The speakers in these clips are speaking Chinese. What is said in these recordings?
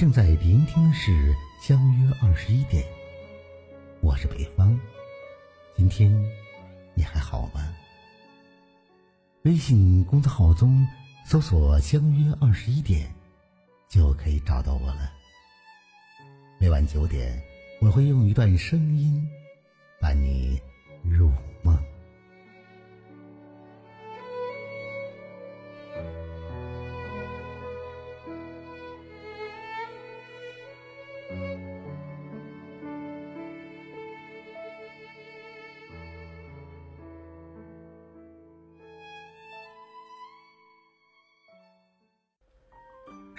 正在聆听的是《相约二十一点》，我是北方。今天你还好吗？微信公众号中搜索“相约二十一点”，就可以找到我了。每晚九点，我会用一段声音伴你入梦。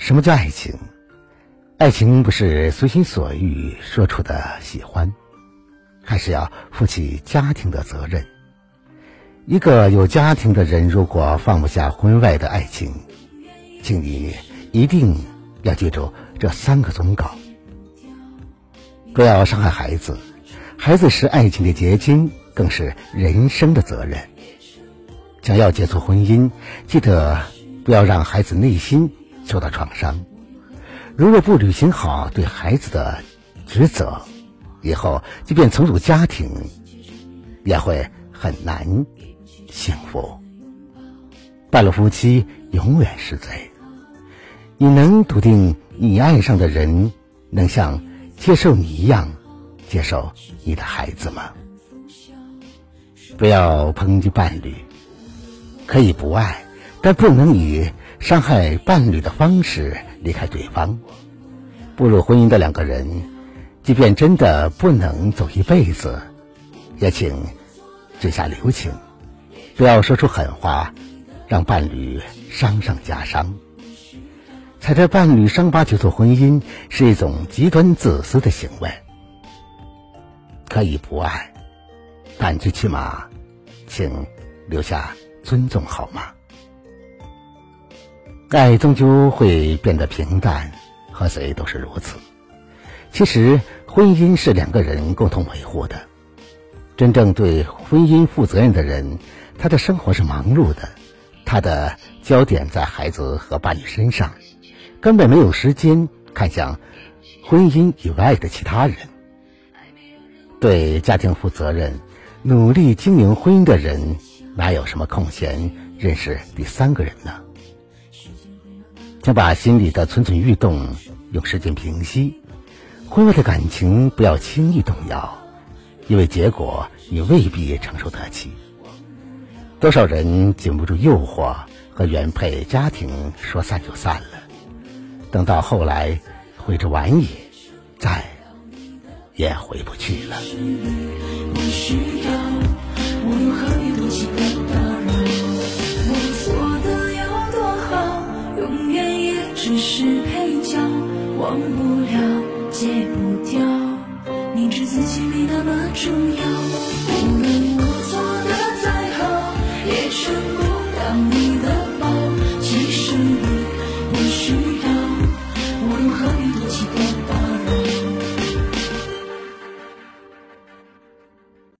什么叫爱情？爱情不是随心所欲说出的喜欢，还是要负起家庭的责任。一个有家庭的人，如果放不下婚外的爱情，请你一定要记住这三个忠告：不要伤害孩子，孩子是爱情的结晶，更是人生的责任。想要结束婚姻，记得不要让孩子内心。受到创伤，如果不履行好对孩子的职责，以后即便重组家庭，也会很难幸福。半路夫妻，永远是罪。你能笃定你爱上的人能像接受你一样接受你的孩子吗？不要抨击伴侣，可以不爱，但不能以。伤害伴侣的方式离开对方，步入婚姻的两个人，即便真的不能走一辈子，也请嘴下留情，不要说出狠话，让伴侣伤上加伤。踩着伴侣伤疤结束婚姻是一种极端自私的行为。可以不爱，但最起码，请留下尊重好吗？爱终究会变得平淡，和谁都是如此。其实，婚姻是两个人共同维护的。真正对婚姻负责任的人，他的生活是忙碌的，他的焦点在孩子和伴侣身上，根本没有时间看向婚姻以外的其他人。对家庭负责任、努力经营婚姻的人，哪有什么空闲认识第三个人呢？请把心里的蠢蠢欲动用时间平息，婚外的感情不要轻易动摇，因为结果你未必承受得起。多少人经不住诱惑和原配家庭说散就散了，等到后来悔之晚矣，再也回不去了。只是配角，忘不了，戒不掉。明知自己没那么重要，